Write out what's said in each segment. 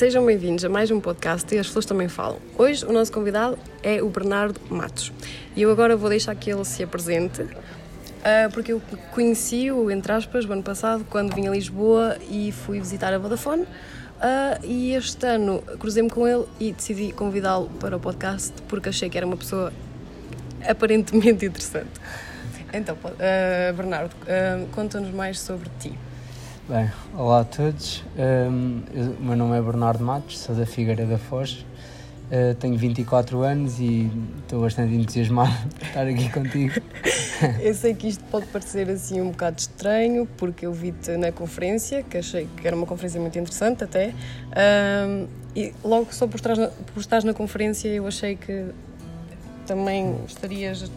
Sejam bem-vindos a mais um podcast e as pessoas também falam. Hoje o nosso convidado é o Bernardo Matos e eu agora vou deixar que ele se apresente uh, porque eu conheci-o, entre aspas, o ano passado quando vim a Lisboa e fui visitar a Vodafone uh, e este ano cruzei-me com ele e decidi convidá-lo para o podcast porque achei que era uma pessoa aparentemente interessante. Então, uh, Bernardo, conta-nos mais sobre ti. Bem, olá a todos. Um, eu, o meu nome é Bernardo Matos, sou da Figueira da Foz. Uh, tenho 24 anos e estou bastante entusiasmado por estar aqui contigo. eu sei que isto pode parecer assim um bocado estranho, porque eu vi-te na conferência, que achei que era uma conferência muito interessante até, um, e logo só por na, por estar na conferência eu achei que também estarias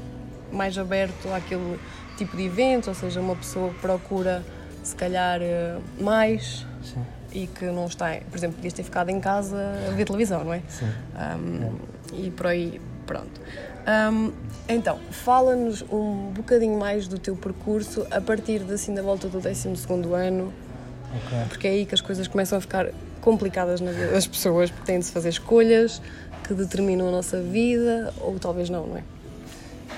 mais aberto àquele tipo de evento, ou seja, uma pessoa que procura se calhar eh, mais Sim. e que não está, por exemplo, podias ter ficado em casa a ver televisão, não é? Sim. Um, é. E por aí, pronto. Um, então, fala-nos um bocadinho mais do teu percurso a partir de, assim da volta do 12 ano, okay. porque é aí que as coisas começam a ficar complicadas na vida das pessoas, porque têm de se fazer escolhas que determinam a nossa vida, ou talvez não, não é?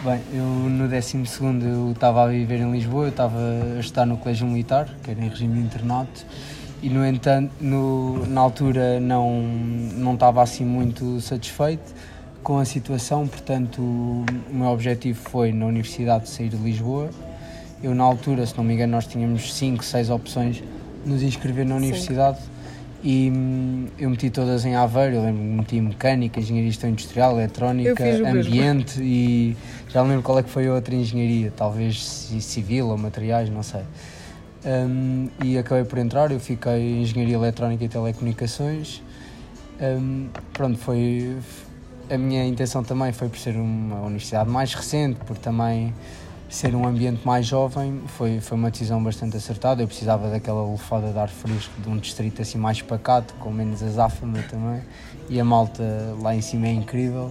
Bem, eu no 12 eu estava a viver em Lisboa, eu estava a estar no Colégio Militar, que era em regime de internato, e no entanto, no, na altura não, não estava assim muito satisfeito com a situação, portanto o, meu objetivo foi na Universidade sair de Lisboa. Eu na altura, se não me engano, nós tínhamos 5, 6 opções de nos inscrever na universidade. Sim e hum, eu meti todas em Aveiro, eu lembro meti mecânica, engenharia industrial, eletrónica, ambiente e já não lembro qual é que foi a outra engenharia, talvez civil ou materiais, não sei. Um, e acabei por entrar, eu fiquei em engenharia eletrónica e telecomunicações. Um, pronto, foi a minha intenção também foi por ser uma universidade mais recente, por também ser um ambiente mais jovem foi, foi uma decisão bastante acertada. Eu precisava daquela lufada de ar fresco de um distrito assim mais pacato, com menos azáfama também, e a malta lá em cima é incrível.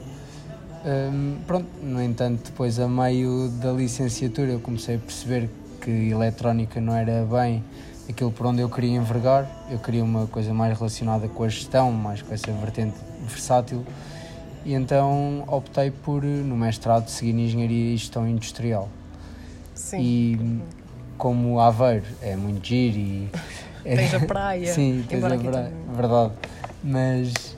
Um, pronto, no entanto, depois a meio da licenciatura eu comecei a perceber que eletrónica não era bem aquilo por onde eu queria envergar. Eu queria uma coisa mais relacionada com a gestão, mais com essa vertente versátil. E então optei por, no mestrado, seguir Engenharia e Gestão Industrial. Sim. E como Aveiro é muito giro e. Tens a praia. Sim, tens a praia, verdade. Mas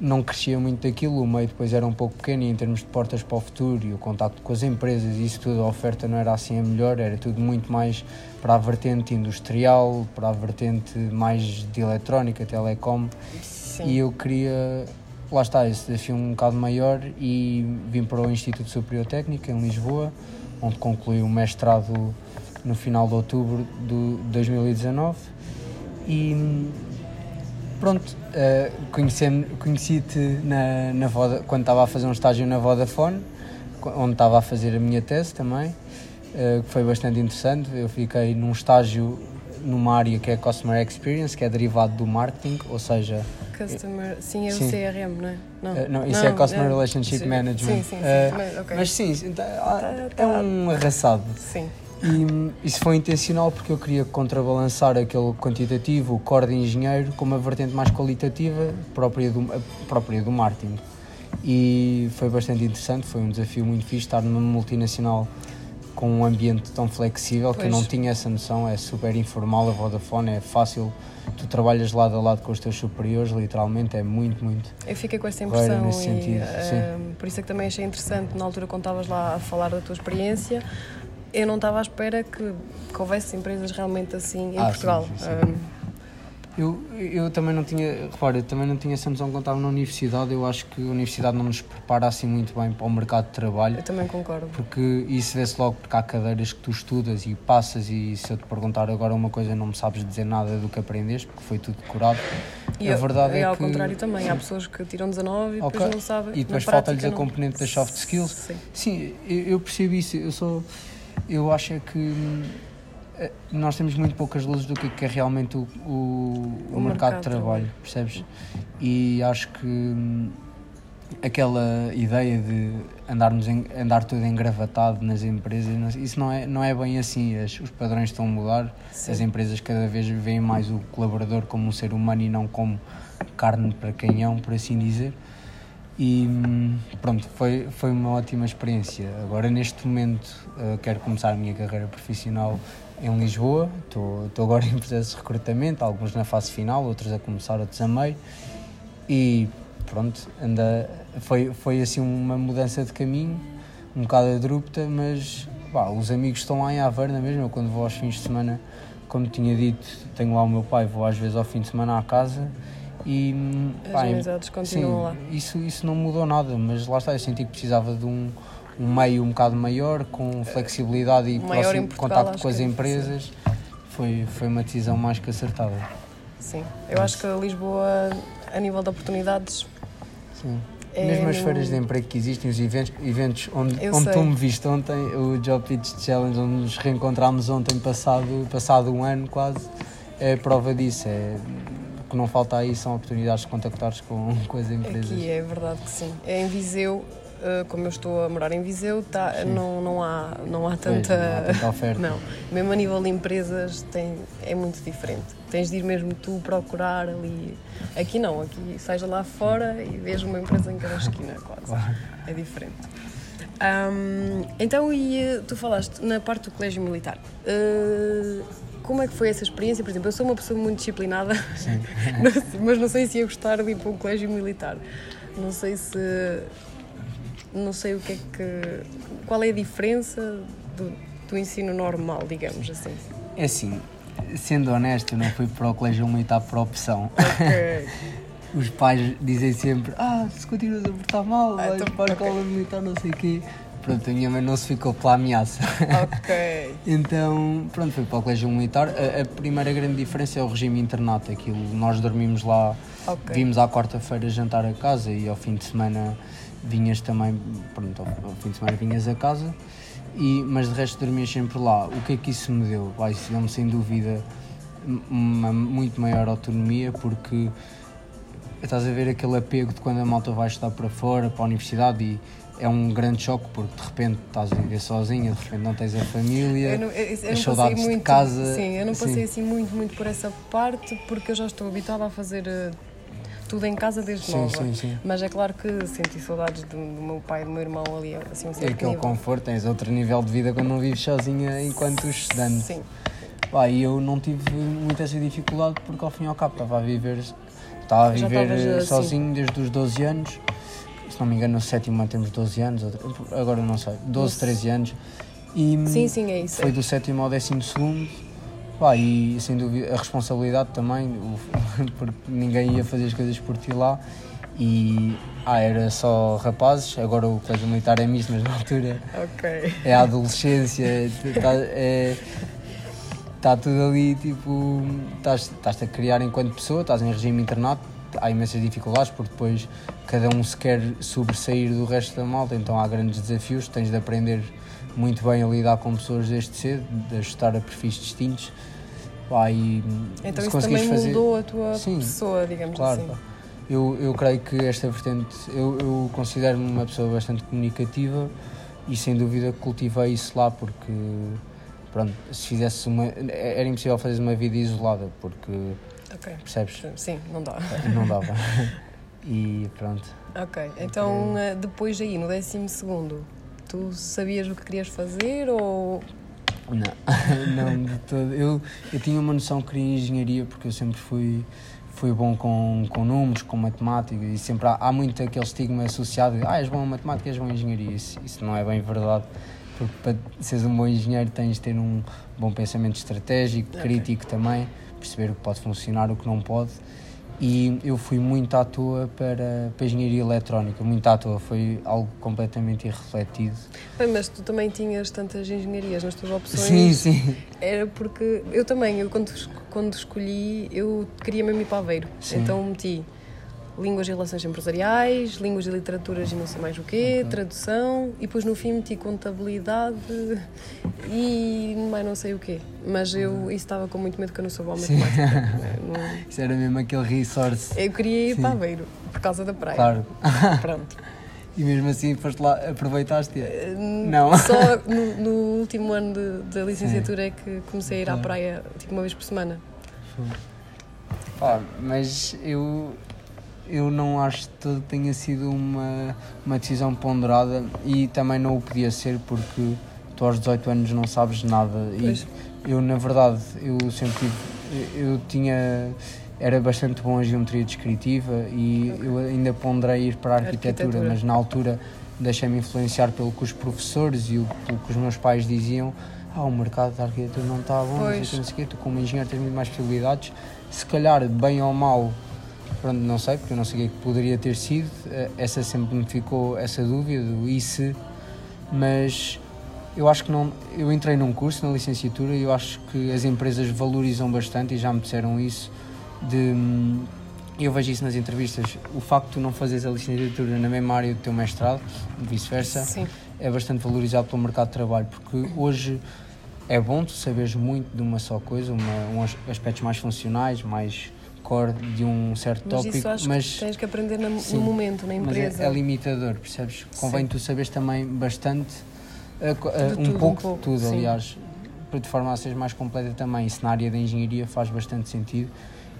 não crescia muito daquilo, o meio depois era um pouco pequeno e em termos de portas para o futuro e o contacto com as empresas e isso tudo, a oferta não era assim a melhor, era tudo muito mais para a vertente industrial, para a vertente mais de eletrónica, telecom Sim. e eu queria, lá está, esse desafio um bocado maior e vim para o Instituto Superior Técnico em Lisboa onde concluí o mestrado no final de outubro de 2019 e pronto, uh, conheci-te na, na Voda, quando estava a fazer um estágio na Vodafone, onde estava a fazer a minha tese também, uh, que foi bastante interessante. Eu fiquei num estágio numa área que é Customer Experience, que é derivado do marketing, ou seja... Customer, sim, é o sim. CRM, não é? Não, uh, não isso é não, é Customer é, Relationship sim, Management. Sim, sim, sim. Uh, okay. Mas sim, tá, tá, é um arrasado. Sim. E isso foi intencional porque eu queria contrabalançar aquele quantitativo, o core de engenheiro, com uma vertente mais qualitativa própria do, própria do marketing. E foi bastante interessante, foi um desafio muito fixe estar numa multinacional com um ambiente tão flexível pois. que eu não tinha essa noção, é super informal a Vodafone, é fácil, tu trabalhas lado a lado com os teus superiores, literalmente, é muito, muito. Eu fiquei com essa impressão nesse e, sentido, uh, por isso é que também achei interessante, na altura quando estavas lá a falar da tua experiência, eu não estava à espera que, que houvesse empresas realmente assim em ah, Portugal. Sim, sim, sim. Uh, eu, eu também não tinha, repara, eu também não tinha essa noção quando estava na universidade. Eu acho que a universidade não nos prepara assim muito bem para o mercado de trabalho. Eu também concordo. Porque isso vê-se logo porque há cadeiras que tu estudas e passas, e se eu te perguntar agora uma coisa, não me sabes dizer nada do que aprendeste, porque foi tudo decorado. E a verdade é, é ao que... contrário também. Há pessoas que tiram 19 e okay. depois não sabem. E depois falta-lhes a componente das soft skills. Sim, Sim eu, eu percebo isso. Eu sou. Eu acho é que eh, nós temos muito poucas luzes do que é realmente o, o, o, o mercado, mercado, de trabalho, percebes? E acho que hum, aquela ideia de andarmos em, andar tudo engravatado nas empresas, isso não é, não é bem assim. As, os padrões estão a mudar, Sim. as empresas cada vez veem mais o colaborador como um ser humano e não como carne para canhão, por assim dizer. E hum, pronto, foi, foi uma ótima experiência. Agora, neste momento, uh, quero começar a minha carreira profissional em Lisboa. Estou agora em processo de recrutamento, alguns na fase final, outros a começar, outros a meio. E pronto, anda, foi, foi assim uma mudança de caminho, um bocado abrupta, mas pá, os amigos estão lá em Aveiro, na mesma. Quando vou aos fins de semana, como tinha dito, tenho lá o meu pai, vou às vezes ao fim de semana à casa e, As pá, amizades continuam sim, lá. Isso, isso não mudou nada, mas lá está, eu senti que precisava de um, um meio um bocado maior, com flexibilidade e próximo Portugal, contato com as empresas. Foi, foi uma decisão mais que acertada. Sim, eu acho que Lisboa, a nível de oportunidades. Sim. É Mesmo as feiras de emprego que existem, os eventos, eventos onde, onde tu me viste ontem, o Job Pitch Challenge, onde nos reencontramos ontem, passado, passado um ano quase, é prova disso. É, que não falta aí são oportunidades de contactares com, com as empresas. Aqui é verdade que sim. É em Viseu, como eu estou a morar em Viseu, tá, não, não, há, não há tanta. Pois, não há tanta oferta. não. Mesmo a nível de empresas tem, é muito diferente. Tens de ir mesmo tu procurar ali. Aqui não, aqui seja lá fora e vejo uma empresa em cada esquina quase. Claro. É diferente. Um, então, e eh, tu falaste na parte do colégio militar. Uh, como é que foi essa experiência? Por exemplo, eu sou uma pessoa muito disciplinada, mas não sei se ia gostar de ir para um colégio militar. Não sei se. Não sei o que é que. Qual é a diferença do, do ensino normal, digamos assim? É assim, sendo honesto, eu não fui para o colégio militar por opção. Ok. Os pais dizem sempre: Ah, se continuas a portar mal, ah, vais então, para a escola militar, não sei o quê. Pronto, a minha mãe não se ficou pela ameaça. Ok. então, pronto, foi para o colégio militar. A, a, primeira grande diferença é o regime internato. Aquilo, nós dormimos lá, okay. vimos à quarta-feira jantar a casa e ao fim de semana vinhas também, pronto, ao fim de semana vinhas a casa. E, mas de resto dormias sempre lá. O que é que isso me deu? Vai, isso deu-me sem dúvida uma muito maior autonomia porque estás a ver aquele apego de quando a malta vai estar para fora, para a universidade e é um grande choque porque de repente estás a viver sozinha, de repente não tens a família, eu não, eu, eu as saudades muito, de casa. Sim, eu não passei sim. assim muito, muito por essa parte porque eu já estou habituada a fazer uh, tudo em casa desde sim, nova. Sim, sim. Mas é claro que senti saudades do, do meu pai e do meu irmão ali, assim, um É aquele nível. conforto, tens outro nível de vida quando não vives sozinha enquanto estudante. Sim. Pá, e eu não tive muita essa dificuldade porque ao fim e ao cabo estava a viver, estava a viver eh, assim. sozinho desde os 12 anos se não me engano, no sétimo ano temos 12 anos, agora não sei, 12, 13 anos. E sim, sim, é isso. Foi do sétimo ao décimo segundo. Pá, e sem dúvida a responsabilidade também, porque ninguém ia fazer as coisas por ti lá. E ah, era só rapazes, agora o colégio militar é misto, mas na altura okay. é a adolescência, tá, é, está tudo ali, tipo, estás-te a criar enquanto pessoa, estás em regime internato, há imensas dificuldades porque depois cada um se quer sobressair do resto da malta, então há grandes desafios, tens de aprender muito bem a lidar com pessoas desde cedo, de ajustar a perfis distintos. Pá, e então isso também fazer... mudou a tua Sim, pessoa, digamos claro, assim. Eu, eu creio que esta vertente, eu, eu considero-me uma pessoa bastante comunicativa e sem dúvida cultivei isso lá porque pronto, se fizesse uma. Era impossível fazer uma vida isolada porque. Percebes? Sim, não dá. Não dava. e pronto. Ok, então é. depois aí, no décimo segundo, tu sabias o que querias fazer ou... Não, não de todo. Eu, eu tinha uma noção que queria engenharia porque eu sempre fui, fui bom com, com números, com matemática e sempre há, há muito aquele estigma associado de ah, és bom em matemática, és bom em engenharia. Isso, isso não é bem verdade porque para seres um bom engenheiro tens de ter um bom pensamento estratégico, okay. crítico também perceber o que pode funcionar, o que não pode. E eu fui muito à toa para, para a engenharia eletrónica, muito à toa, foi algo completamente irrefletido. Bem, mas tu também tinhas tantas engenharias nas tuas opções. Sim, sim. Era porque eu também, eu quando, quando escolhi, eu queria mesmo ir para Aveiro, sim. então meti línguas e relações empresariais, línguas e literaturas e não sei mais o quê, okay. tradução e depois no fim meti contabilidade e mais não sei o quê. Mas eu isso estava com muito medo que eu não sou boa matemática. não... Isso era mesmo aquele resource. Eu queria ir Sim. para Aveiro, por causa da praia. Claro. Pronto. E mesmo assim foste lá, aproveitaste? -a? Não. Só no, no último ano da licenciatura Sim. é que comecei a ir à praia tipo uma vez por semana. Pá, mas eu eu não acho que tenha sido uma, uma decisão ponderada e também não o podia ser porque tu aos 18 anos não sabes nada. Pois. E eu, na verdade, eu sempre tive, eu tinha era bastante bom a geometria descritiva e eu ainda ponderei ir para a arquitetura, arquitetura. mas na altura deixei-me influenciar pelo que os professores e o, pelo que os meus pais diziam ah, o mercado da arquitetura não está bom, pois. não sei o quê, tu como engenheiro tens muito mais possibilidades, se calhar bem ou mal, pronto, não sei, porque eu não sei o que poderia ter sido, eh, essa sempre me ficou essa dúvida do e se, mas eu acho que não, eu entrei num curso na licenciatura e eu acho que as empresas valorizam bastante e já me disseram isso, de eu vejo isso nas entrevistas, o facto de tu não fazeres a licenciatura na mesma área do teu mestrado, vice-versa, é bastante valorizado pelo mercado de trabalho, porque hoje é bom tu saberes muito de uma só coisa, uma, uns aspectos mais funcionais, mais core de um certo mas tópico, isso mas que tens que aprender no, sim, momento, na empresa. Mas é, é limitador, percebes? Convém sim. tu saberes também bastante, uh, uh, um, tudo, pouco um, pouco de tudo, sim. aliás, de forma a seres mais completa também. Isso na área da engenharia faz bastante sentido.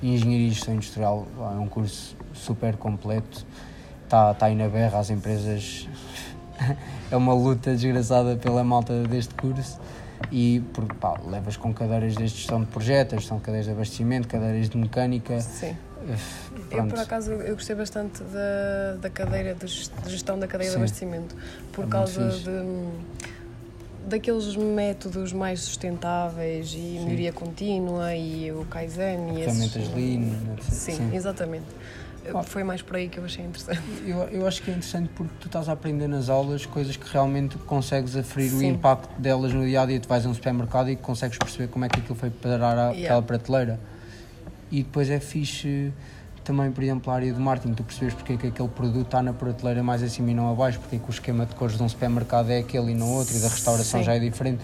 E Engenharia e Gestão Industrial é um curso super completo, está tá aí na berra, as empresas. é uma luta desgraçada pela malta deste curso e porque pá, levas com cadeiras de gestão de projetos, gestão de cadeiras de abastecimento, cadeiras de mecânica. Sim. Eu, por acaso, eu gostei bastante da, da cadeira de gestão da cadeia Sim. de abastecimento, por é causa de daqueles métodos mais sustentáveis e sim. melhoria contínua e o Kaizen e Ferramentas Lean. Sim, sim, exatamente. Foi mais por aí que eu achei interessante. Eu, eu acho que é interessante porque tu estás a aprender nas aulas coisas que realmente consegues aferir Sim. o impacto delas no dia a dia. Tu vais a um supermercado e consegues perceber como é que aquilo foi parar àquela yeah. prateleira. E depois é fixe também, por exemplo, a área do marketing, tu percebes porque é que aquele produto está na prateleira mais acima e não abaixo, porque é que o esquema de cores de um supermercado é aquele e não outro, e da restauração Sim. já é diferente.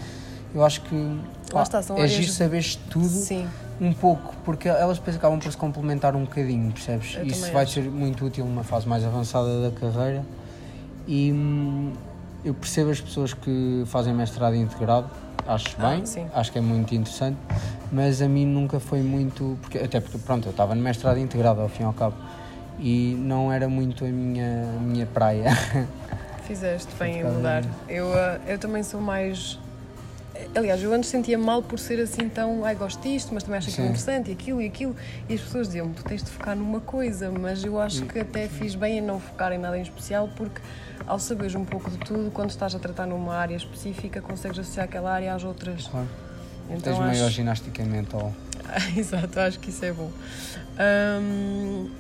Eu acho que Lá está, é giro saberes tudo Sim. Um pouco, porque elas depois acabam por se complementar um bocadinho, percebes? Eu Isso vai acho. ser muito útil numa fase mais avançada da carreira. E hum, eu percebo as pessoas que fazem mestrado integrado, acho ah, bem, acho que é muito interessante, mas a mim nunca foi muito, porque, até porque pronto, eu estava no mestrado integrado ao fim e ao cabo e não era muito a minha, a minha praia. Fizeste bem em mudar. Eu, eh, eu também sou mais Aliás, eu antes sentia mal por ser assim tão, ai, gosto disto, mas também acho aquilo interessante e aquilo e aquilo. E as pessoas diziam-me, tu tens de focar numa coisa, mas eu acho que até fiz bem em não focar em nada em especial, porque ao saberes um pouco de tudo, quando estás a tratar numa área específica, consegues associar aquela área às outras. Claro. Então, tens acho... maior ginástica mental. Exato, acho que isso é bom. Um,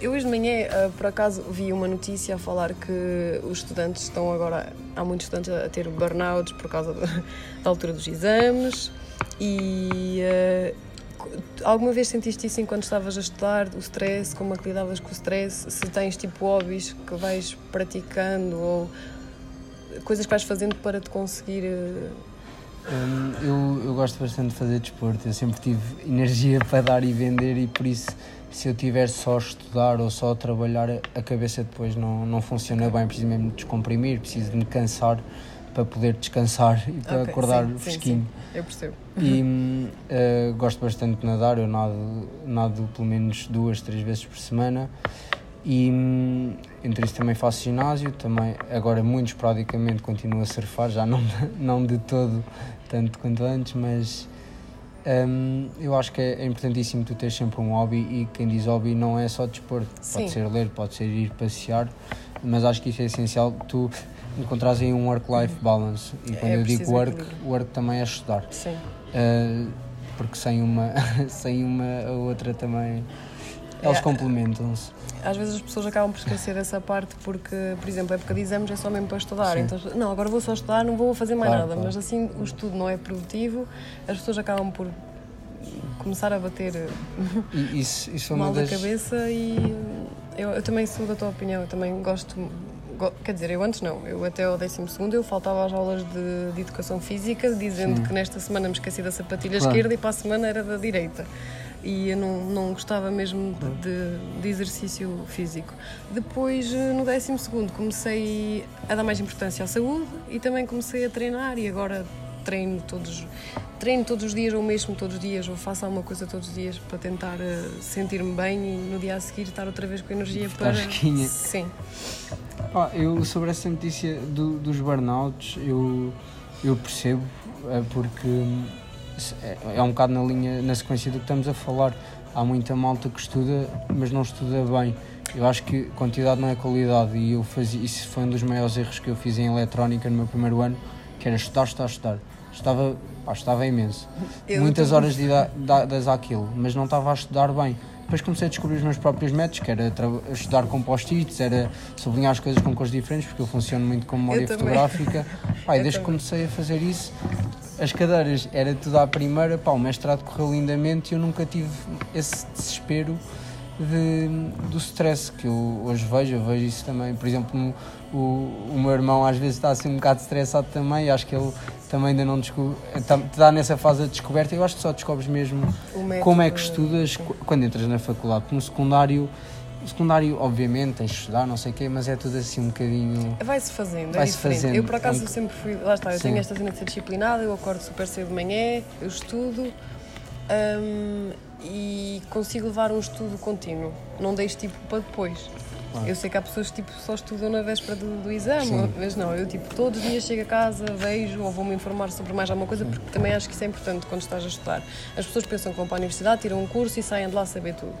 eu hoje de manhã, uh, por acaso, vi uma notícia a falar que os estudantes estão agora, há muitos estudantes a ter burnouts por causa da altura dos exames. E uh, alguma vez sentiste isso enquanto estavas a estudar, o stress, como é que lidavas com o stress, se tens tipo hobbies que vais praticando ou coisas que vais fazendo para te conseguir... Uh... Um, eu, eu gosto bastante de fazer desporto, eu sempre tive energia para dar e vender e por isso se eu tiver só a estudar ou só a trabalhar, a cabeça depois não, não funciona bem, preciso mesmo de descomprimir, preciso de me cansar para poder descansar e para okay, acordar sim, fresquinho. Sim, sim. Eu percebo. E uh, gosto bastante de nadar, eu nado, nado pelo menos duas, três vezes por semana. E um, entre isso também faço ginásio, também agora muito esporadicamente continuo a surfar, já não, não de todo tanto quanto antes, mas um, eu acho que é, importantíssimo tu ter sempre um hobby e quem diz hobby não é só desporto, Sim. pode ser ler, pode ser ir passear, mas acho que isso é essencial tu encontrares aí um work-life balance e quando é eu digo work, work também é estudar. Sim. Uh, porque sem uma, sem uma ou outra também eles é, complementam-se. Às vezes as pessoas acabam por esquecer essa parte porque, por exemplo, a época de exames é só mesmo para estudar. Sim. Então, não, agora vou só estudar, não vou fazer mais claro, nada. Claro. Mas assim o estudo não é produtivo, as pessoas acabam por começar a bater isso, isso é mal das... da cabeça e eu, eu, também sou da tua opinião, eu também gosto quer dizer, eu antes não, eu até ao 12 eu faltava às aulas de, de educação física dizendo Sim. que nesta semana me esqueci da sapatilha claro. esquerda e para a semana era da direita e eu não, não gostava mesmo de, de, exercício físico. Depois, eh, no 12 comecei a dar mais importância à saúde e também comecei a treinar e agora treino todos treino todos os dias ou mesmo todos os dias ou faço alguma coisa todos os dias para tentar uh, sentir-me bem e no dia a seguir estar outra vez com energia para. Fresquinha. Sim. Eu sobre essa notícia do- dos burnouts eu, eu percebo é porque hum, é, é um bocado na linha, na sequência do que estamos a falar. Há muita malta que estuda, mas não estuda bem. Eu acho que quantidade não é qualidade e eu fazia, isso foi um dos maiores erros que eu fiz em eletrónica no meu primeiro ano, que era estudar, estudar, estudar. Estava, pá, estava imenso. Eu Muitas horas de dadas àquilo, mas não estava a estudar bem. Depois comecei a descobrir os meus próprios métodos, que era estudar com post-its, era sublinhar as coisas com cores diferentes, porque eu funciono muito com memória fotográfica. Pá, e desde que também. comecei a fazer isso, as cadeiras era tudo à primeira, pá, o mestrado correu lindamente e eu nunca tive esse desespero de, do stress que eu hoje vejo, eu vejo isso também, por exemplo, o, o meu irmão às vezes está assim um bocado estressado também, acho que ele também ainda não descobre, está nessa fase de descoberta, eu acho que só descobres mesmo como é que estudas qu- quando entras na faculdade, no secundário, no secundário obviamente tens de estudar, não sei o quê, mas é tudo assim um bocadinho... Vai-se fazendo, é Vai-se diferente. fazendo. Eu, por acaso, É um- sempre fui. Lá está, eu Sim. tenho esta cena de ser disciplinada, eu acordo super cedo de manhã, eu estudo hum, e consigo levar um estudo contínuo. Não deixo tipo para depois. Claro. Eu sei que há pessoas que tipo, só estudam na véspera do, do exame, Sim. mas não, eu tipo todos os dias chego a casa, vejo ou vou-me informar sobre mais alguma coisa, porque também acho que isso é importante quando estás a estudar. As pessoas pensam que vão para a universidade, tiram um curso e saem de lá a saber tudo.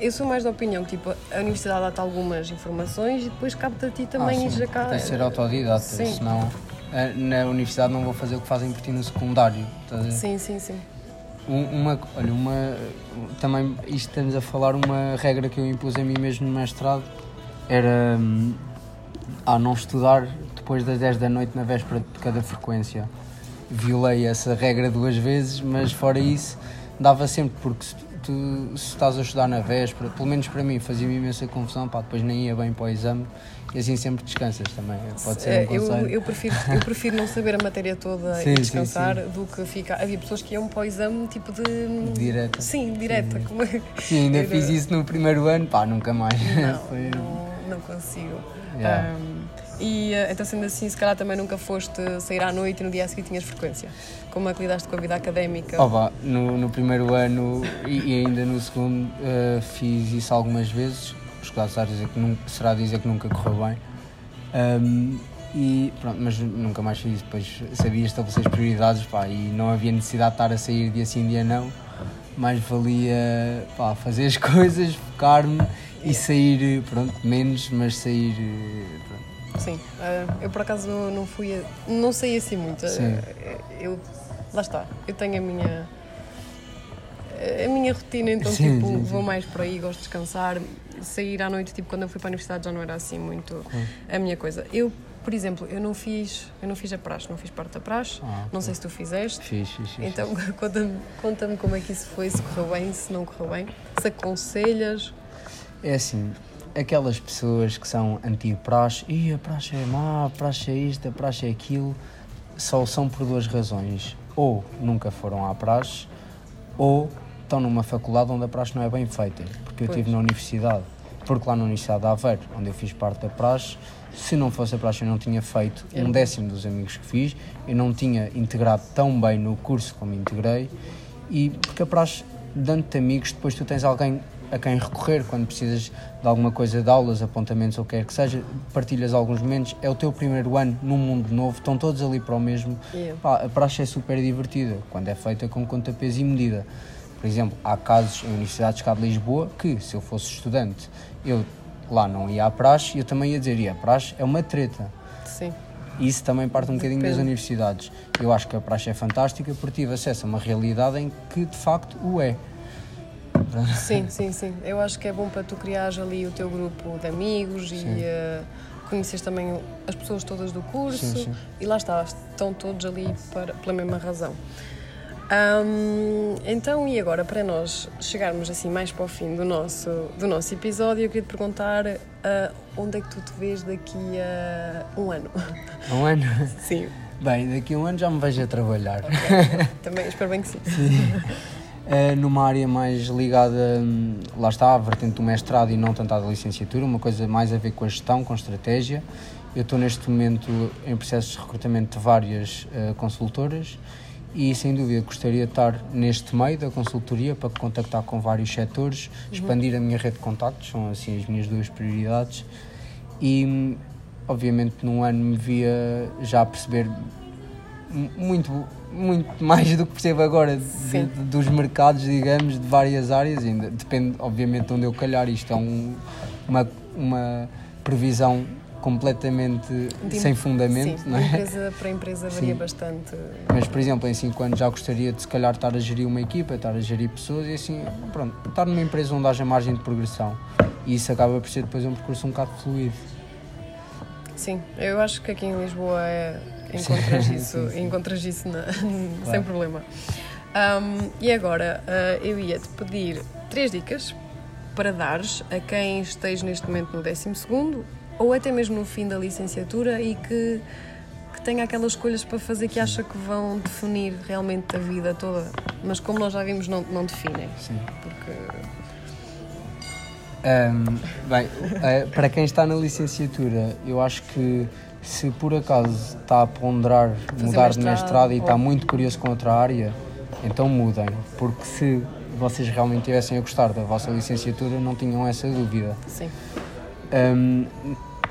Eu sou mais da opinião que tipo, a universidade dá-te algumas informações e depois cabe-te a ti também Ah, sim, a cá. Tens de ser autodidata, Sim. senão eh, na universidade não vou fazer o que fazem por ti no secundário. Sim, sim, sim. Um- Uma, olha, uma, também isto estamos a falar, uma regra que eu impus a mim mesmo no mestrado era hum, a não estudar depois das 10 da noite na véspera de cada frequência. Violei essa regra duas vezes, mas fora isso dava sempre, porque se tu se estás a estudar na véspera, pelo menos para mim fazia-me imensa confusão, pá, depois nem ia bem para o exame e assim sempre descansas também. Pode ser um É, eu, eu, prefiro, eu prefiro não saber a matéria toda Sim, e sim, descansar do que ficar. Havia pessoas que iam para o exame tipo de. Direta. Sim, direta. Como é Sim, ainda Era- fiz isso no primeiro ano, pá, nunca mais. Não, Foi- não, não consigo. Yeah. Ahm, e eh, então, sendo assim, se calhar também nunca foste sair à noite e no dia a seguir tinhas frequência. Como é que lidaste com a vida académica? Oh, no, no primeiro ano e, e ainda no segundo eh, fiz isso algumas vezes. Os claros a dizer que nunca, será dizer que nunca correu bem. Ahm, e pronto, mas nunca mais fiz. Depois sabia estabelecer as prioridades pá, e não havia necessidade de estar a sair dia sim, dia não. Mais valia pá, fazer as coisas, focar-me e sair, pronto, menos, mas sair. Pronto. Sim, ah, eu por acaso não, fui, a- não sei assim muito. Sim. Ah, Eu, lá está, eu tenho a minha a minha rotina, então Sim, tipo, sim, sim. vou mais por aí, gosto de descansar. Sair à noite, tipo, quando eu fui para a universidade já não era assim muito a minha coisa. Eu, por exemplo, eu não fiz, eu não fiz a praxe, não fiz parte da praxe. Ah, Não sei se tu fizeste. Fiz, fiz, fiz. Então, conta-me conta como é que isso foi, se correu bem, se não correu bem, se aconselhas. É assim, aquelas pessoas que são anti-praxe, e a praxe é má, a praxe é isto, a praxe é aquilo, só são por duas razões. Ou nunca foram à praxe, ou estão numa faculdade onde a praxe não é bem feita. Porque eu estive na universidade, porque lá na Universidade de Aveiro, onde eu fiz parte da praxe, se não fosse a praxe eu não tinha feito um décimo dos amigos que fiz, eu não tinha integrado tão bem no curso como integrei, e porque a praxe, dando-te amigos, depois tu tens alguém a quem recorrer quando precisas de alguma coisa de aulas, apontamentos ou o que quer que seja, partilhas alguns momentos, é o teu primeiro ano num mundo novo, estão todos ali para o mesmo. Yeah. Pá, a praxe é super divertida quando é feita com conta, peso e medida. Por exemplo, há casos em universidades cá de Lisboa que, se eu fosse estudante, eu lá não ia à praxe e eu também ia dizer, e a praxe é uma treta. Sim. Isso também parte um bocadinho das Depende. universidades. Eu acho que a praxe é fantástica porque tive acesso a uma realidade em que de facto o é. Sim, sim, sim. Eu acho que é bom para tu criares ali o teu grupo de amigos Sim. e uh, conheces também as pessoas todas do curso Sim, sim. e lá está, estão todos ali para, pela mesma razão. Ahm, então, e agora, para nós chegarmos assim mais para o fim do nosso, do nosso episódio, eu queria te perguntar ah, onde é que tu te vês daqui a um ano? Um ano? Sim, Bem, daqui a um ano já me vejo a trabalhar. também espero bem que sim. Eh, numa área mais ligada, hum, lá está, à vertente do mestrado e não tanto à licenciatura, uma coisa mais a ver com a gestão, com estratégia. Eu estou neste momento em processo de recrutamento de várias eh, consultoras e sem dúvida gostaria de estar neste meio da consultoria para contactar com vários setores, expandir a minha rede de contactos, são assim as minhas duas prioridades. E obviamente num ano me via já a perceber muito, muito mais do que percebo agora de, de, dos mercados, digamos, de várias áreas, ainda depende obviamente de onde eu calhar, isto é um, uma, uma previsão completamente de, sem fundamento. Sim, não é? empresa para empresa varia sim. bastante. Mas, por exemplo, em 5 anos já gostaria de se calhar estar a gerir uma equipa, estar a gerir pessoas e assim, pronto, estar numa empresa onde haja margem de progressão. E isso acaba por ser depois um percurso um bocado fluido. Sim, eu acho que aqui em Lisboa é, encontras isso, sim, sim. Encontras isso na, claro. sem problema. Um, e agora, uh, eu ia-te pedir três dicas para dares a quem esteja neste momento no 12 ou até mesmo no fim da licenciatura e que, que tenha aquelas escolhas para fazer que acha que vão definir realmente a vida toda, mas como nós já vimos, não, não definem. Sim. Porque. Um, bem, eh, para quem está na licenciatura, eu acho que se por acaso está a ponderar fazer mudar mestrado, de mestrado e ou... está muito curioso com outra área, então mudem, porque se vocês realmente estivessem a gostar da vossa licenciatura, não tinham essa dúvida. Sim. Um,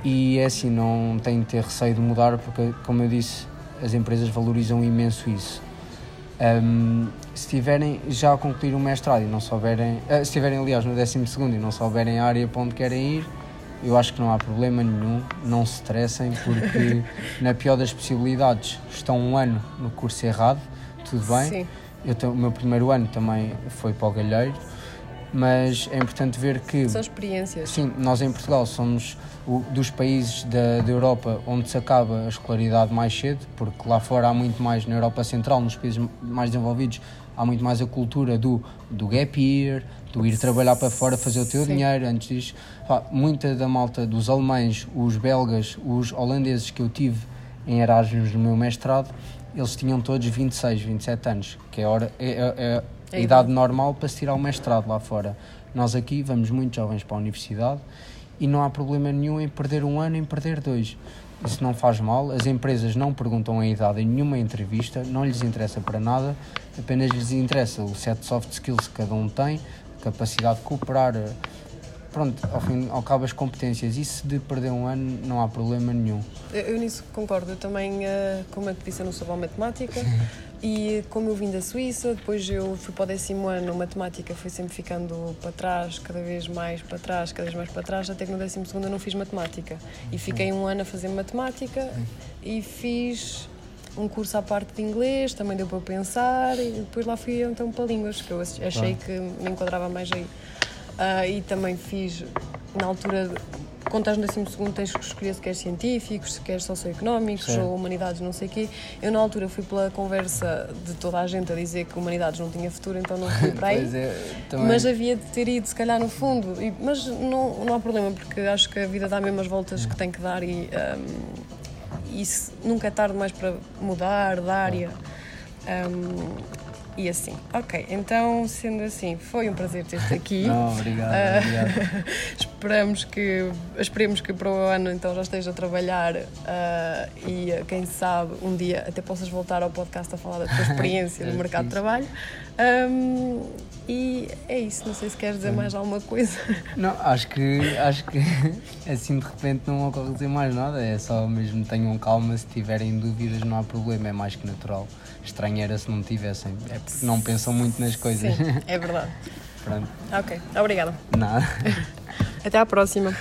e é assim, não tem de ter receio de mudar, porque, como eu disse, as empresas valorizam imenso isso. Um, se tiverem já a concluir o mestrado e não souberem, uh, se estiverem aliás no 12 e não souberem a área para onde querem ir, eu acho que não há problema nenhum, não se estressem, porque na pior das possibilidades estão um ano no curso errado, tudo bem. Sim. Eu, o meu primeiro ano também foi para o Galheiro, mas é importante ver que. São experiências. Sim, nós em Portugal somos o, dos países da, da Europa onde se acaba a escolaridade mais cedo, porque lá fora há muito mais, na Europa Central, nos países mais desenvolvidos, há muito mais a cultura do, do gap year, do ir trabalhar para fora, fazer o teu Sim. dinheiro. Antes disso, muita da malta dos alemães, os belgas, os holandeses que eu tive em Erasmus no meu mestrado, eles tinham todos 26, 27 anos, que é, hora, é, é, é a idade normal para se tirar o mestrado lá fora. Nós aqui vamos muito jovens para a universidade e não há problema nenhum em perder um ano, em perder dois. Isso não faz mal, as empresas não perguntam a idade em nenhuma entrevista, não lhes interessa para nada, apenas lhes interessa o set de soft skills que cada um tem, capacidade de cooperar, pronto, ao fim ao cabo as competências. Isso de perder um ano não há problema nenhum. Eu, eu nisso concordo. Eu também, uh, como eu te disse, eu não sou boa matemática e como eu vim da Suíça, depois eu fui para o décimo ano, matemática foi sempre ficando para trás, cada vez mais para trás, cada vez mais para trás, até que no décimo segundo eu não fiz matemática. E fiquei um ano a fazer matemática e fiz um curso à parte de inglês, também deu para pensar, e depois lá fui então para línguas, que eu achei que me enquadrava mais aí. Uh, e também fiz, na altura, quando estás no 12 tens que escolher se queres científicos, se queres socioeconómicos Sim. ou humanidades, não sei o quê. Eu, na altura, fui pela conversa de toda a gente a dizer que humanidades não tinha futuro, então não fui para aí. é, mas havia de ter ido, se calhar, no fundo. E, mas não, não há problema, porque acho que a vida dá mesmo as voltas que tem que dar e, um, e nunca é tarde mais para mudar de área. Um, e assim. Ok, então, sendo assim, foi um prazer ter-te aqui. Não, obrigado. Uh, obrigado. esperamos que, esperemos que para o ano então já esteja a trabalhar uh, e quem sabe um dia até possas voltar ao podcast a falar da tua experiência no mercado de trabalho. Um, e é isso, não sei se queres dizer mais alguma coisa. Não, acho que, acho que assim de repente não ocorre dizer mais nada, é só mesmo tenham calma, se tiverem dúvidas não há problema, é mais que natural. Estranho era se não tivessem, é porque não pensam muito nas coisas. Sim, é verdade. Pronto. Ok, obrigada. Nada. Até à próxima.